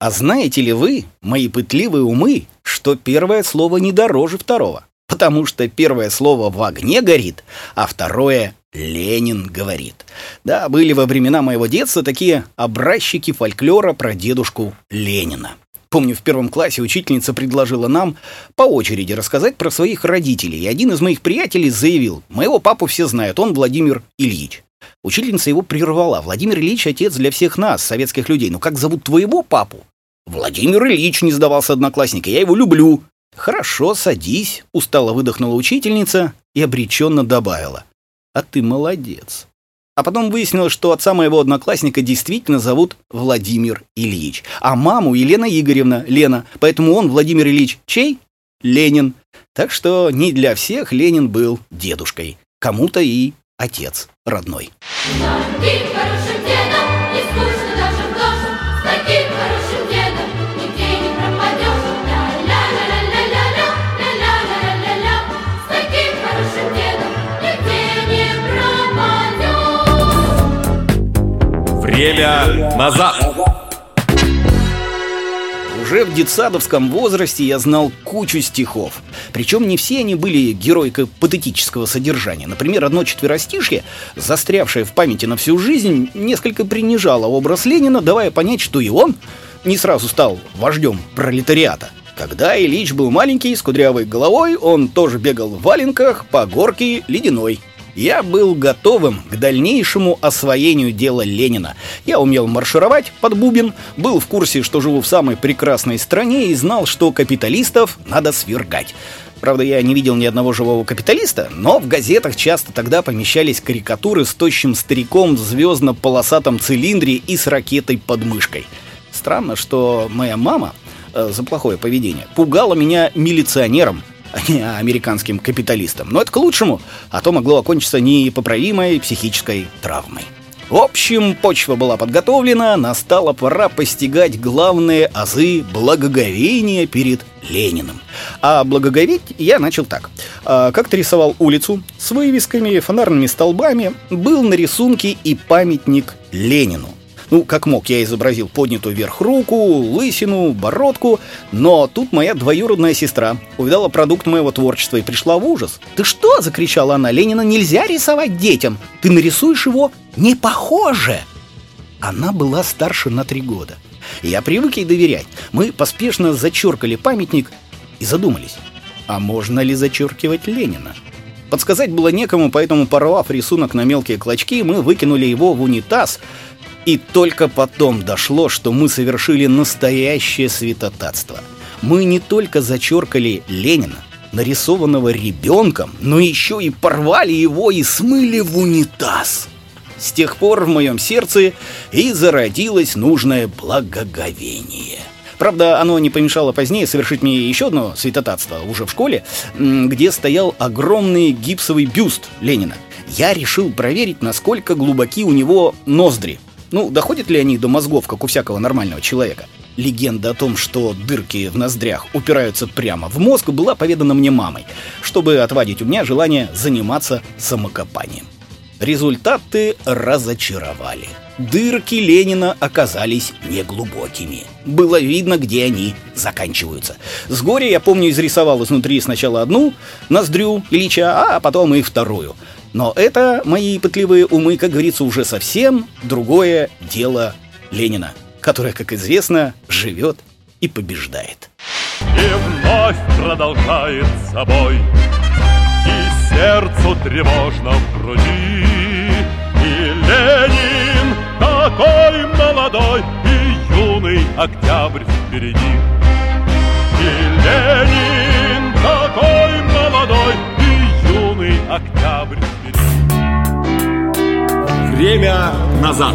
А знаете ли вы, мои пытливые умы, что первое слово не дороже второго? Потому что первое слово в огне горит, а второе Ленин говорит. Да, были во времена моего детства такие образчики фольклора про дедушку Ленина. Помню, в первом классе учительница предложила нам по очереди рассказать про своих родителей, и один из моих приятелей заявил, «Моего папу все знают, он Владимир Ильич». Учительница его прервала. «Владимир Ильич — отец для всех нас, советских людей. Ну как зовут твоего папу?» «Владимир Ильич», — не сдавался одноклассник, — «я его люблю». «Хорошо, садись», — устало выдохнула учительница и обреченно добавила. «А ты молодец». А потом выяснилось, что отца моего одноклассника действительно зовут Владимир Ильич, а маму Елена Игоревна Лена, поэтому он Владимир Ильич чей? Ленин. Так что не для всех Ленин был дедушкой, кому-то и отец родной. Время назад! Уже в детсадовском возрасте я знал кучу стихов. Причем не все они были геройко-патетического содержания. Например, одно четверостишье, застрявшее в памяти на всю жизнь, несколько принижало образ Ленина, давая понять, что и он не сразу стал вождем пролетариата. Когда Ильич был маленький, с кудрявой головой, он тоже бегал в валенках по горке ледяной. Я был готовым к дальнейшему освоению дела Ленина. Я умел маршировать под бубен, был в курсе, что живу в самой прекрасной стране и знал, что капиталистов надо свергать. Правда, я не видел ни одного живого капиталиста, но в газетах часто тогда помещались карикатуры с тощим стариком в звездно-полосатом цилиндре и с ракетой под мышкой. Странно, что моя мама э, за плохое поведение пугала меня милиционером, американским капиталистам. Но это к лучшему, а то могло окончиться непоправимой психической травмой. В общем, почва была подготовлена, настала пора постигать главные азы благоговения перед Лениным. А благоговеть я начал так. А, как-то рисовал улицу с вывесками, фонарными столбами, был на рисунке и памятник Ленину. Ну, как мог, я изобразил поднятую вверх руку, лысину, бородку, но тут моя двоюродная сестра увидала продукт моего творчества и пришла в ужас. «Ты что?» — закричала она. «Ленина нельзя рисовать детям! Ты нарисуешь его не похоже!» Она была старше на три года. Я привык ей доверять. Мы поспешно зачеркали памятник и задумались, а можно ли зачеркивать Ленина? Подсказать было некому, поэтому, порвав рисунок на мелкие клочки, мы выкинули его в унитаз — и только потом дошло, что мы совершили настоящее святотатство. Мы не только зачеркали Ленина, нарисованного ребенком, но еще и порвали его и смыли в унитаз. С тех пор в моем сердце и зародилось нужное благоговение. Правда, оно не помешало позднее совершить мне еще одно святотатство, уже в школе, где стоял огромный гипсовый бюст Ленина. Я решил проверить, насколько глубоки у него ноздри, ну, доходят ли они до мозгов, как у всякого нормального человека? Легенда о том, что дырки в ноздрях упираются прямо в мозг, была поведана мне мамой, чтобы отводить у меня желание заниматься самокопанием. Результаты разочаровали. Дырки Ленина оказались неглубокими. Было видно, где они заканчиваются. С горя, я помню, изрисовал изнутри сначала одну ноздрю Ильича, а потом и вторую – но это, мои пытливые умы, как говорится, уже совсем другое дело Ленина, которое, как известно, живет и побеждает. И вновь продолжает собой, и сердцу тревожно в груди. И Ленин такой молодой, и юный октябрь впереди. И Ленин такой молодой, Время назад.